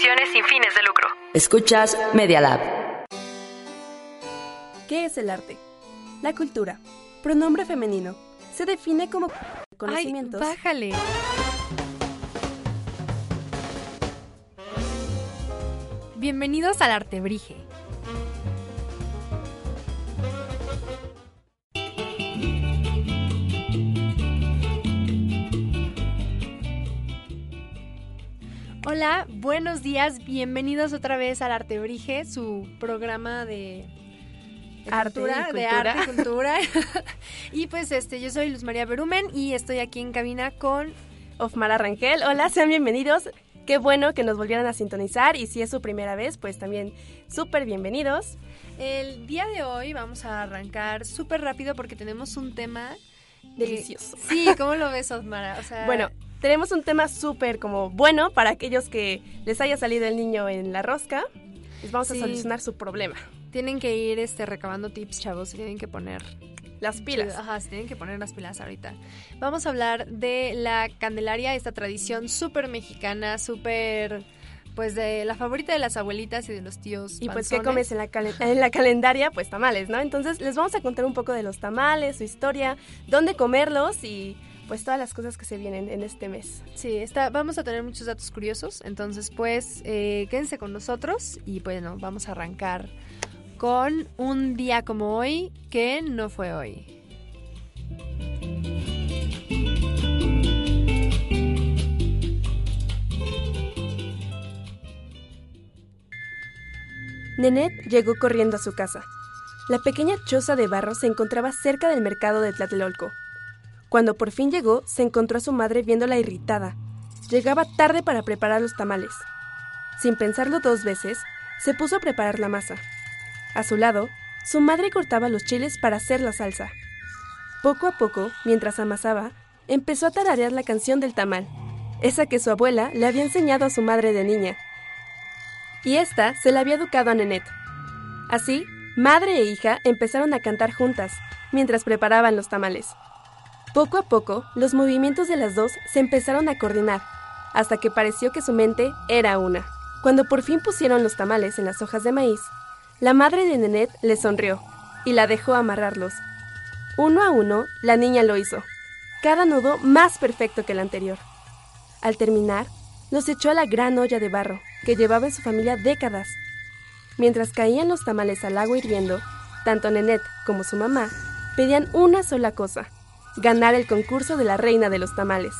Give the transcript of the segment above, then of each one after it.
Sin fines de lucro. Escuchas Media Lab. ¿Qué es el arte? La cultura. Pronombre femenino. Se define como conocimientos. Ay, bájale. Bienvenidos al Artebrige. Hola, buenos días, bienvenidos otra vez al Artebrige, su programa de de Arte y cultura, de arte y cultura. y pues este, yo soy Luz María Berumen y estoy aquí en cabina con Ofmara Rangel. Hola, sean bienvenidos. Qué bueno que nos volvieran a sintonizar y si es su primera vez, pues también súper bienvenidos. El día de hoy vamos a arrancar súper rápido porque tenemos un tema de- Delicioso. Sí, ¿cómo lo ves, Osmara? O sea, Bueno, tenemos un tema súper como bueno para aquellos que les haya salido el niño en la rosca. Les vamos Sí. a solucionar su problema. tienen que ir este, recabando tips, chavos. Tienen que poner Las pilas. Ajá, se tienen que poner las pilas ahorita. Vamos a hablar de la Candelaria, esta tradición súper mexicana, súper. Pues de la favorita de las abuelitas y de los tíos. Y pues, ¿qué comes en la, en la calendaria? Pues tamales, ¿no? Entonces, les vamos a contar un poco de los tamales, su historia, dónde comerlos y pues todas las cosas que se vienen en este mes. Sí, está, vamos a tener muchos datos curiosos, entonces pues eh, quédense con nosotros y bueno, vamos a arrancar con un día como hoy que no fue hoy. Nenet llegó corriendo a su casa. La pequeña choza de barro se encontraba cerca del mercado de Tlatelolco. Cuando por fin llegó, se encontró a su madre viéndola irritada. Llegaba tarde para preparar los tamales. Sin pensarlo dos veces, se puso a preparar la masa. A su lado, su madre cortaba los chiles para hacer la salsa. Poco a poco, mientras amasaba, empezó a tararear la canción del tamal, esa que su abuela le había enseñado a su madre de niña y esta se la había educado a Nenet. Así, madre e hija empezaron a cantar juntas, mientras preparaban los tamales. Poco a poco, los movimientos de las dos se empezaron a coordinar, hasta que pareció que su mente era una. Cuando por fin pusieron los tamales en las hojas de maíz, la madre de Nenet le sonrió y la dejó amarrarlos. Uno a uno, la niña lo hizo, cada nudo más perfecto que el anterior. Al terminar, los echó a la gran olla de barro que llevaba en su familia décadas. Mientras caían los tamales al agua hirviendo, tanto Nenet como su mamá pedían una sola cosa, ganar el concurso de la reina de los tamales.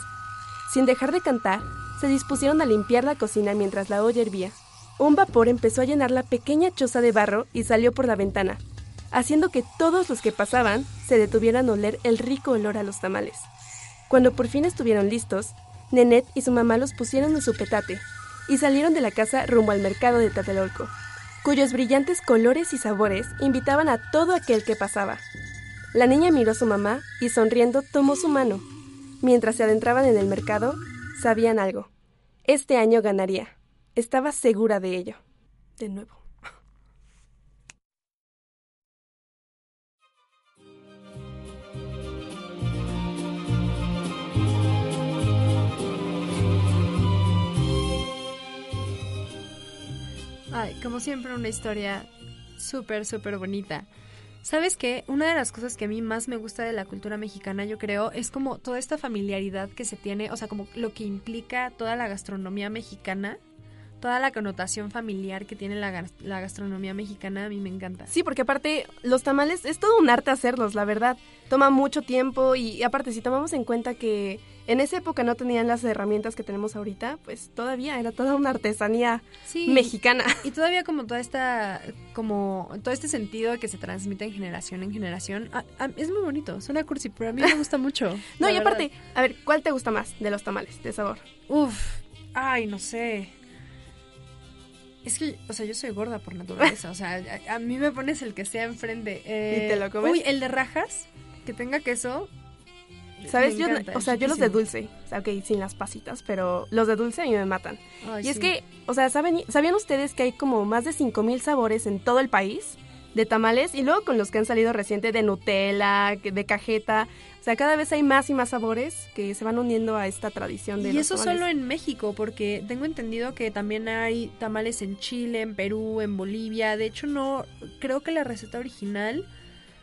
Sin dejar de cantar, se dispusieron a limpiar la cocina mientras la olla hervía. Un vapor empezó a llenar la pequeña choza de barro y salió por la ventana, haciendo que todos los que pasaban se detuvieran a oler el rico olor a los tamales. Cuando por fin estuvieron listos, Nenet y su mamá los pusieron en su petate y salieron de la casa rumbo al mercado de Tlatelolco, cuyos brillantes colores y sabores invitaban a todo aquel que pasaba. La niña miró a su mamá y sonriendo tomó su mano. Mientras se adentraban en el mercado, sabían algo. Este año ganaría. Estaba segura de ello. De nuevo. Ay, como siempre, una historia súper, súper bonita. ¿Sabes qué? Una de las cosas que a mí más me gusta de la cultura mexicana, yo creo, es como toda esta familiaridad que se tiene, o sea, como lo que implica toda la gastronomía mexicana, toda la connotación familiar que tiene la, la gastronomía mexicana, a mí me encanta. Sí, porque aparte los tamales es todo un arte hacerlos, la verdad. Toma mucho tiempo y aparte si tomamos en cuenta que en esa época no tenían las herramientas que tenemos ahorita, pues todavía era toda una artesanía Sí. mexicana. Y todavía como toda esta, como todo este sentido que se transmite en generación en generación, es muy bonito, suena cursi, pero a mí me gusta mucho. No, y aparte, verdad. a ver, ¿cuál te gusta más de los tamales de sabor? Uf, Ay, no sé. Es que, o sea, yo soy gorda por naturaleza. O sea, a, a mí me pones el que sea enfrente. Eh, ¿Y te lo comes? Uy, el de rajas, que tenga queso. ¿Sabes? me Yo, encanta, o sea, yo los de dulce. O sea, ok, sin las pasitas, pero los de dulce a mí me matan. Ay, y es que, o sea, ¿saben, ¿sabían ustedes que hay como más de 5000 sabores en todo el país de tamales? Y luego con los que han salido reciente de Nutella, de cajeta. O sea, cada vez hay más y más sabores que se van uniendo a esta tradición de Y los eso tamales. solo en México, porque tengo entendido que también hay tamales en Chile, en Perú, en Bolivia. De hecho, no, creo que la receta original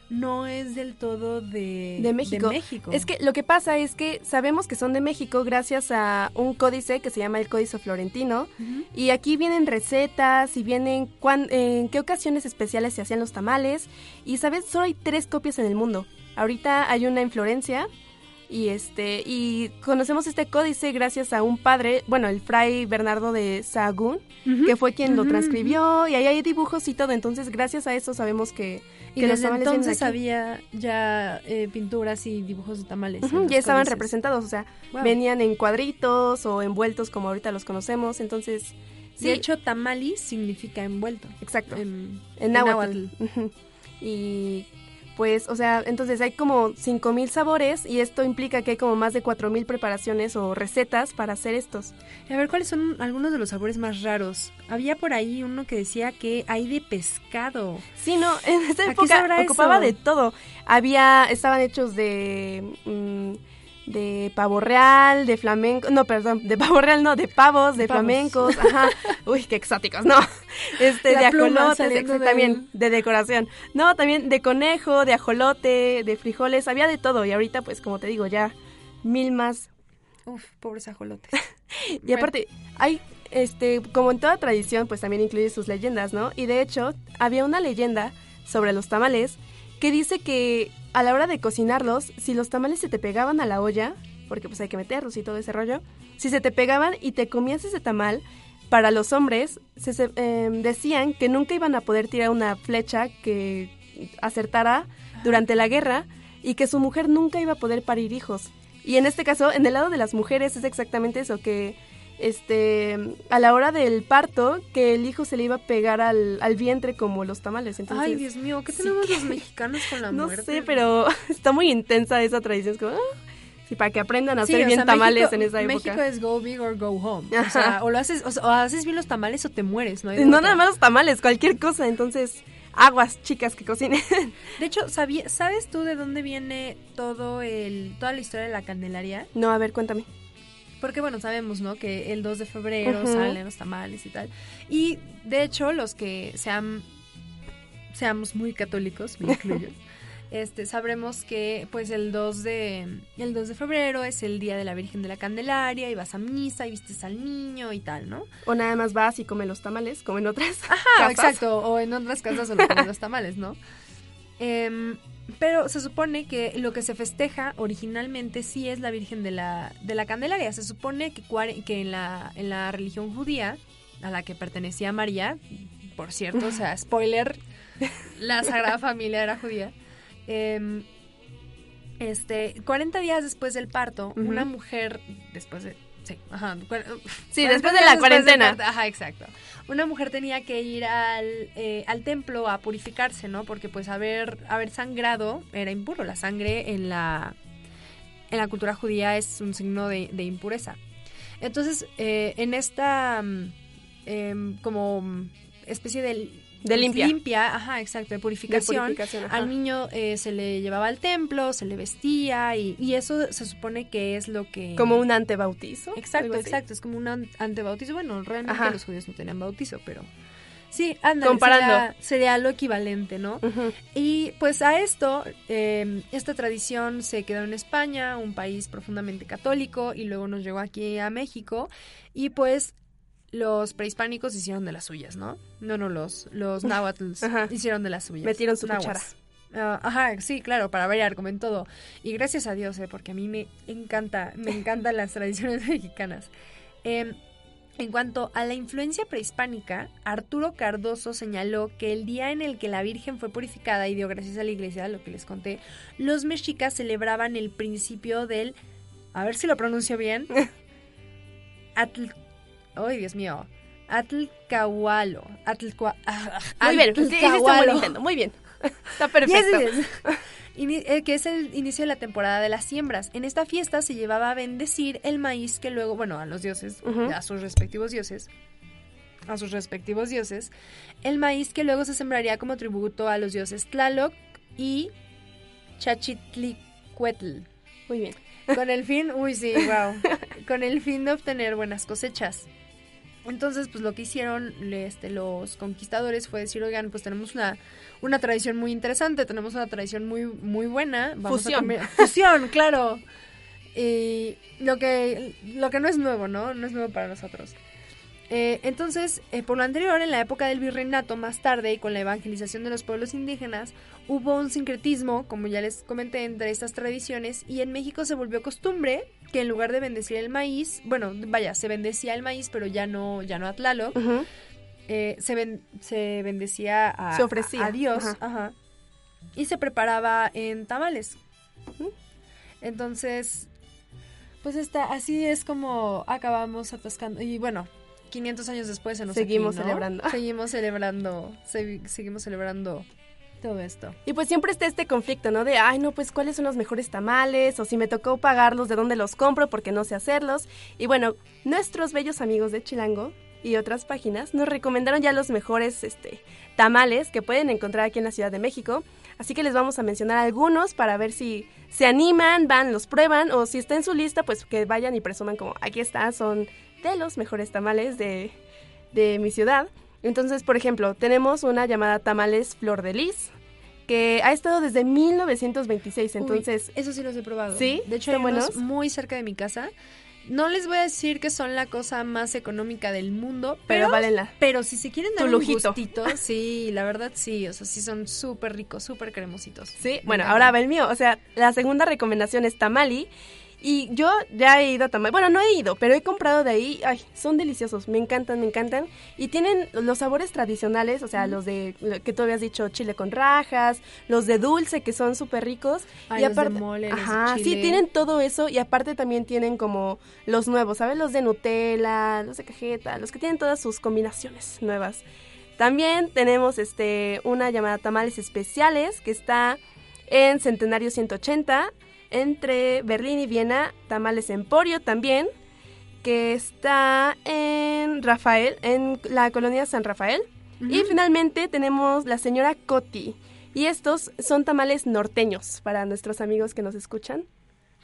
no es del todo de, De México. México. Es que lo que pasa es que sabemos que son de México gracias a un códice que se llama el Códice Florentino. Y aquí vienen recetas y vienen cuán- en qué ocasiones especiales se hacían los tamales. Y sabes, solo hay tres copias en el mundo. Ahorita hay una en Florencia. Y este, y conocemos este códice gracias a un padre, bueno, el fray Bernardo de Sahagún, que fue quien lo transcribió, y ahí hay dibujos y todo. Entonces, gracias a eso sabemos que, Y que los desde tamales vienen entonces había ya eh, pinturas y dibujos de tamales. en los ya estaban representados, o sea, Wow. venían en cuadritos o envueltos como ahorita los conocemos, entonces sí, De hecho, tamali significa envuelto. exacto, En, en náhuatl. Ujú. Y pues, o sea, entonces hay como 5000 sabores y esto implica que hay como más de 4000 preparaciones o recetas para hacer estos. A ver, ¿cuáles son algunos de los sabores más raros? Había por ahí uno que decía que hay de pescado. Sí, no, en esa ¿A qué época ocupaba eso? de todo. Había estaban hechos de mm, de pavo real, de flamenco, no, perdón, de pavo real no, de pavos, de Pavos. flamencos, ajá. Uy, qué exóticos, no. Este La de exacto, del- también de decoración. No, también de conejo, de ajolote, de frijoles, había de todo y ahorita pues como te digo, ya mil más. Uf, pobres ajolotes. Y aparte, hay este como en toda tradición, pues también incluye sus leyendas, ¿no? Y de hecho, había una leyenda sobre los tamales que dice que a la hora de cocinarlos, si los tamales se te pegaban a la olla, porque pues hay que meterlos y todo ese rollo, si se te pegaban y te comías ese tamal, para los hombres se, em, decían que nunca iban a poder tirar una flecha que acertara durante la guerra y que su mujer nunca iba a poder parir hijos. Y en este caso, en el lado de las mujeres es exactamente eso, que este a la hora del parto, que el hijo se le iba a pegar al, al vientre como los tamales. Entonces, Ay, Dios mío, ¿qué sí tenemos que- los mexicanos con la no muerte? sé, pero está muy intensa esa tradición. Es como, ah, sí, para que aprendan a Sí, hacer bien sea, tamales México- en esa época. México es go big or go home. O, sea, o lo haces, o, haces bien los tamales o te mueres, ¿no? hay no nada más los tamales, cualquier cosa. Entonces, aguas, chicas que cocinen. De hecho, ¿sabía- ¿sabes tú de dónde viene todo el, toda la historia de la Candelaria? no, a ver, cuéntame. Porque bueno, sabemos, ¿no? Que el 2 de febrero salen los tamales y tal. Y de hecho, los que sean seamos muy católicos, me incluyo. Este, sabremos que pues el 2 de el 2 de febrero es el día de la Virgen de la Candelaria y vas a misa y vistes al niño y tal, ¿no? O nada más vas y comes los tamales, como en otras. Casas. exacto, o en otras casas solo comen los tamales, ¿no? Em, pero se supone que lo que se festeja originalmente sí es la Virgen de la, de la Candelaria. Se supone que, cuare- que en, la, en la religión judía, a la que pertenecía María, por cierto, o sea, spoiler, la Sagrada Familia era judía. em, este, 40 días después del parto, una mujer, después de... Sí, ajá, Sí, 40 después de la cuarentena. Ajá, exacto. Una mujer tenía que ir al, eh, al templo a purificarse, ¿no? Porque pues haber, haber sangrado era impuro. La sangre en la, en la cultura judía es un signo de, de impureza. Entonces, eh, en esta mm, em, como especie de... De limpia. Limpia, ajá, exacto, de De purificación. Al niño eh, se le llevaba al templo, se le vestía y, y eso se supone que es lo que... Como un antebautizo. Exacto, exacto. Es como un an- antebautizo. Bueno, realmente Ajá. los judíos no tenían bautizo, pero. Sí, anda. Comparando. Sería, sería lo equivalente, ¿no? Y pues a esto, eh, esta tradición se quedó en España, un país profundamente católico, y luego nos llegó aquí a México. Y pues los prehispánicos hicieron de las suyas, ¿no? No, no, los, los hicieron de las suyas. Metieron su cuchara. Ah, ajá, sí, claro, para variar, como en todo. Y gracias a Dios, eh, porque a mí me encanta, me encantan las tradiciones mexicanas. Em, en cuanto a la influencia prehispánica, Arturo Cardoso señaló que el día en el que la Virgen fue purificada y dio gracias a la iglesia, lo que les conté, los mexicas celebraban el principio del, a ver si lo pronuncio bien, Atl- ay Dios mío, Atlcahualo. Atlcua- Muy bien, sí, hiciste un buen Atlcahualo. intento, muy bien. Está perfecto. Yes, yes. Ini- eh, que es el inicio de la temporada de las siembras. En esta fiesta se llevaba a bendecir el maíz que luego, bueno, a los dioses, a sus respectivos dioses, a sus respectivos dioses, el maíz que luego se sembraría como tributo a los dioses Tlaloc y Chachitlicuetl. Muy bien. Con el fin, uy, sí, wow. Con el fin de obtener buenas cosechas. Entonces, pues lo que hicieron este, los conquistadores fue decir, oigan, pues tenemos una, una tradición muy interesante, tenemos una tradición muy, muy buena. Vamos Fusión. A fusión, claro. Y lo que, lo que no es nuevo, ¿no? No es nuevo para nosotros. Eh, entonces, eh, por lo anterior, en la época del virreinato, más tarde, y con la evangelización de los pueblos indígenas, hubo un sincretismo, como ya les comenté, entre estas tradiciones, y en México se volvió costumbre que en lugar de bendecir el maíz, bueno, vaya, se bendecía el maíz, pero ya no, ya no a Tlaloc, eh, se, ben- se bendecía a, Se ofrecía, a Dios, ajá. ajá, y se preparaba en tamales. Entonces, pues está, así es como acabamos atascando. Y bueno, 500 años después en Seguimos celebrando. Seguimos celebrando, se- seguimos celebrando todo esto. Y pues siempre está este conflicto, ¿no? De, ay, no, pues cuáles son los mejores tamales, o si me tocó pagarlos, de dónde los compro, porque no sé hacerlos. Y bueno, nuestros bellos amigos de Chilango y otras páginas nos recomendaron ya los mejores este, tamales que pueden encontrar aquí en la Ciudad de México. Así que les vamos a mencionar algunos para ver si se animan, van, los prueban, o si está en su lista, pues que vayan y presuman como, aquí está, son de los mejores tamales de, de mi ciudad. Entonces, por ejemplo, tenemos una llamada Tamales Flor de Lis, que ha estado desde 1926, entonces... Uy, eso sí los he probado. ¿Sí? De hecho, hay muy cerca de mi casa. No les voy a decir que son la cosa más económica del mundo, pero, pero, valen la... pero si se quieren Tu dar lujito. un gustito, sí, la verdad sí, o sea, sí son súper ricos, súper cremositos. Sí, bueno, ahora va el mío. O sea, la segunda recomendación es Tamali. Y yo ya he ido a Tamali. Bueno, no he ido, pero he comprado de ahí. Ay, son deliciosos. Me encantan, me encantan. Y tienen los sabores tradicionales, o sea, los de lo que tú habías dicho, chile con rajas, los de dulce, que son súper ricos. Ay, y los de aparte, los de ajá, sí, tienen todo eso. Y aparte también tienen como los nuevos, ¿sabes? Los de Nutella, los de cajeta, los que tienen todas sus combinaciones nuevas. También tenemos este una llamada tamales especiales que está en Centenario 180 entre Berlín y Viena, tamales Emporio también que está en Rafael, en la colonia San Rafael. Y finalmente tenemos la señora Coti. Y estos son tamales norteños para nuestros amigos que nos escuchan.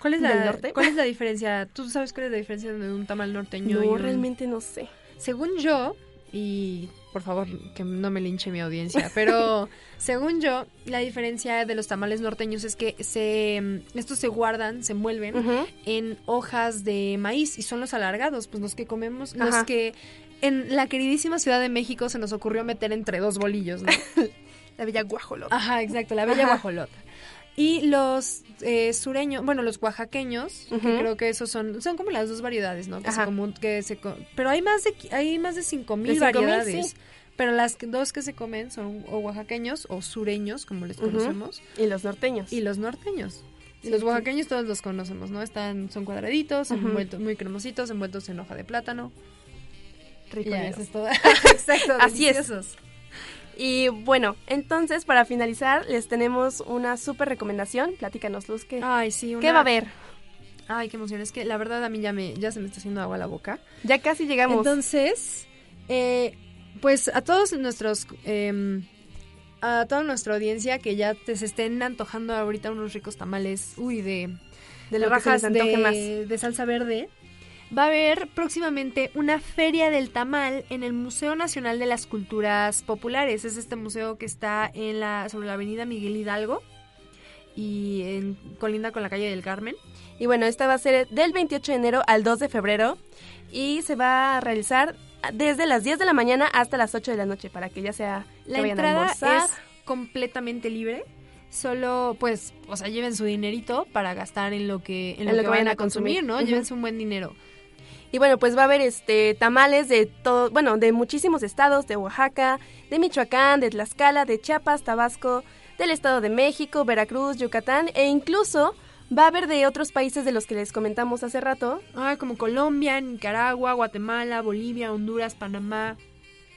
¿Cuál es, del la, norte. ¿Cuál es la diferencia? ¿Tú sabes cuál es la diferencia de un tamal norteño y un- realmente no sé. Según yo, y por favor que no me linche mi audiencia, pero según yo, la diferencia de los tamales norteños es que se mm, estos se guardan, se envuelven en hojas de maíz y son los alargados, pues los que comemos, Ajá. los que en la queridísima Ciudad de México se nos ocurrió meter entre dos bolillos, ¿no? La bella guajolota. Ajá, exacto, la bella Ajá. guajolota. Y los eh, sureños, bueno, los oaxaqueños, que creo que esos son, son como las dos variedades, ¿no? Que se comun- que se pero hay más de, hay más de cinco mil De 5,000, variedades. sí. Pero las dos que se comen son o oaxaqueños o sureños, como les conocemos, Y los norteños. y los norteños. Sí, los sí. oaxaqueños todos los conocemos, ¿no? Están, son cuadraditos, Ujú. envueltos, muy cremositos, envueltos en hoja de plátano. Rico Y ya, dinero. eso es todo. Exacto, Así es. Y bueno, entonces para finalizar les tenemos una súper recomendación. Platícanos, Luz, ¿qué, Ay, sí, ¿qué va a haber? Ay, qué emoción. Es que la verdad a mí ya, me, ya se me está haciendo agua la boca. Ya casi llegamos. Entonces, eh, pues a todos nuestros, eh, a toda nuestra audiencia que ya te se estén antojando ahorita unos ricos tamales, uy, de, de lo que se rajas les antoje de, más. de salsa verde, va a haber próximamente una feria del tamal en el Museo Nacional de las Culturas Populares. Es este museo que está en la, sobre la avenida Miguel Hidalgo y en colinda con la calle del Carmen. Y bueno, esta va a ser del 28 de enero al 2 de febrero y se va a realizar desde las 10 de la mañana hasta las 8 de la noche para que ya sea La que a entrada almorzar. es completamente libre. Solo, pues, o sea, lleven su dinerito para gastar en lo que, en lo que, vayan a consumir, ¿no? Ujú. Llévense un buen dinero. Y bueno, pues va a haber este tamales de todo, bueno, de muchísimos estados, de Oaxaca, de Michoacán, de Tlaxcala, de Chiapas, Tabasco, del Estado de México, Veracruz, Yucatán e incluso Va a haber de otros países de los que les comentamos hace rato. Ah, como Colombia, Nicaragua, Guatemala, Bolivia, Honduras, Panamá,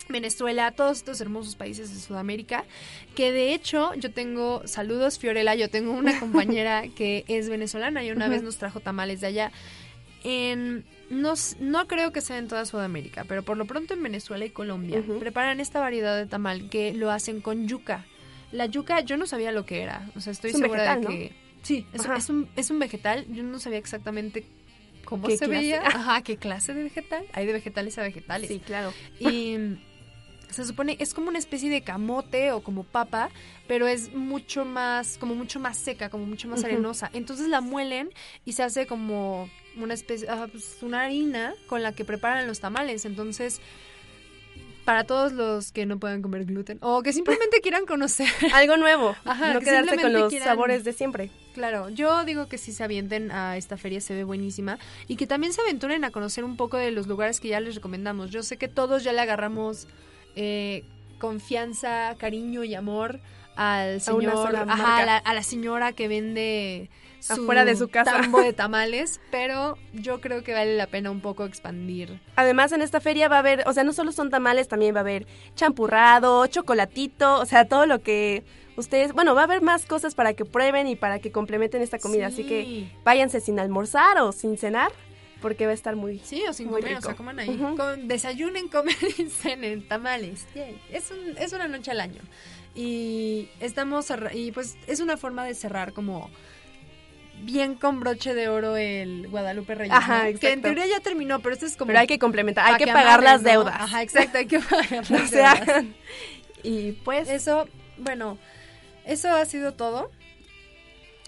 Venezuela, todos estos hermosos países de Sudamérica, que de hecho yo tengo, saludos Fiorella, yo tengo una compañera que es venezolana y una vez nos trajo tamales de allá. En, no, no creo que sea en toda Sudamérica, pero por lo pronto en Venezuela y Colombia preparan esta variedad de tamal que lo hacen con yuca. La yuca yo no sabía lo que era, o sea, estoy Es segura vegetal, de ¿no? que... Sí, es, un, es un vegetal, yo no sabía exactamente cómo ¿Qué se clase? veía, ajá, qué clase de vegetal, hay de vegetales a vegetales. Sí, claro. Y se supone, es como una especie de camote o como papa, pero es mucho más, como mucho más seca, como mucho más arenosa. Entonces la muelen y se hace como una especie, ah, pues, una harina con la que preparan los tamales. Entonces, para todos los que no puedan comer gluten o que simplemente quieran conocer, Algo nuevo. Ajá, no que quedarse con los quieran- sabores de siempre. Claro, yo digo que si se avienten a esta feria se ve buenísima y que también se aventuren a conocer un poco de los lugares que ya les recomendamos. Yo sé que todos ya le agarramos eh, confianza, cariño y amor al señor, ajá, a, la, a la señora que vende Afuera de su casa. tambo de tamales, pero yo creo que vale la pena un poco expandir. Además, en esta feria va a haber, o sea, no solo son tamales, también va a haber champurrado, chocolatito, o sea, todo lo que ustedes, bueno, va a haber más cosas para que prueben y para que complementen esta comida, así que váyanse sin almorzar o sin cenar, porque va a estar muy... Sí, o sin Muy comer, o rico. sea, coman ahí. Con- desayunen, comen y cenen tamales. Es, un- es una noche al año. Y estamos, y pues es una forma de cerrar como bien con broche de oro el Guadalupe Reyes. Ajá, ¿no? Que en teoría ya terminó, pero esto es como... Pero hay que complementar, hay que pagar las ¿no? deudas. Ajá, exacto, hay que pagar las se deudas. Y pues Eso, bueno, eso ha sido todo.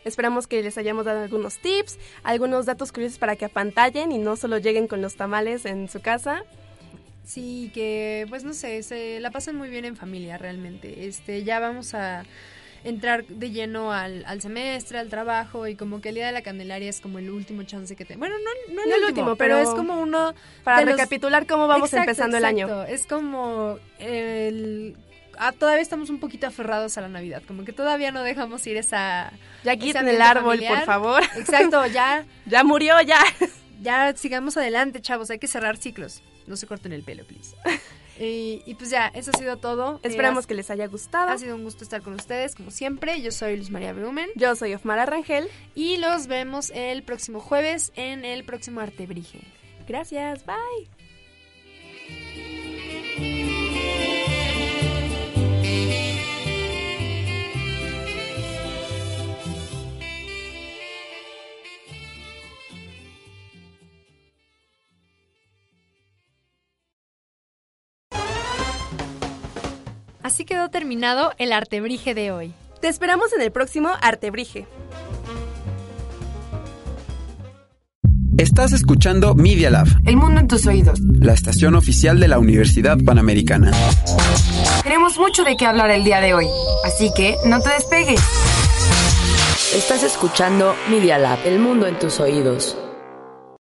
Esperamos que les hayamos dado algunos tips, algunos datos curiosos para que apantallen y no solo lleguen con los tamales en su casa. Sí, que pues no sé, se la pasan muy bien en familia realmente. Este, ya vamos a entrar de lleno al, al semestre, al trabajo y como que el Día de la Candelaria es como el último chance que te... Bueno, no, no el, No el último, pero, pero es como uno... Para los- recapitular cómo vamos Exacto, empezando el año. Es como el... ah, todavía estamos un poquito aferrados a la Navidad, como que todavía no dejamos ir esa... Ya quiten el árbol, familiar. por favor. Exacto, ya, Ya murió, ya. ya sigamos adelante, chavos, hay que cerrar ciclos. No se corten el pelo, please. Y, y pues ya, eso ha sido todo. Esperamos Eh, que les haya gustado. ha, sido un gusto estar con ustedes, como siempre. Yo soy Luz María Brumen Yo soy Ofmara Rangel. y los vemos el próximo jueves en el próximo Artebrige. Gracias, bye. Así quedó terminado el Artebrige de hoy. Te esperamos en el próximo Artebrige. Estás escuchando Media Lab, El mundo en tus oídos. la estación oficial de la Universidad Panamericana. Tenemos mucho de qué hablar el día de hoy, así que no te despegues. Estás escuchando Media Lab, el mundo en tus oídos.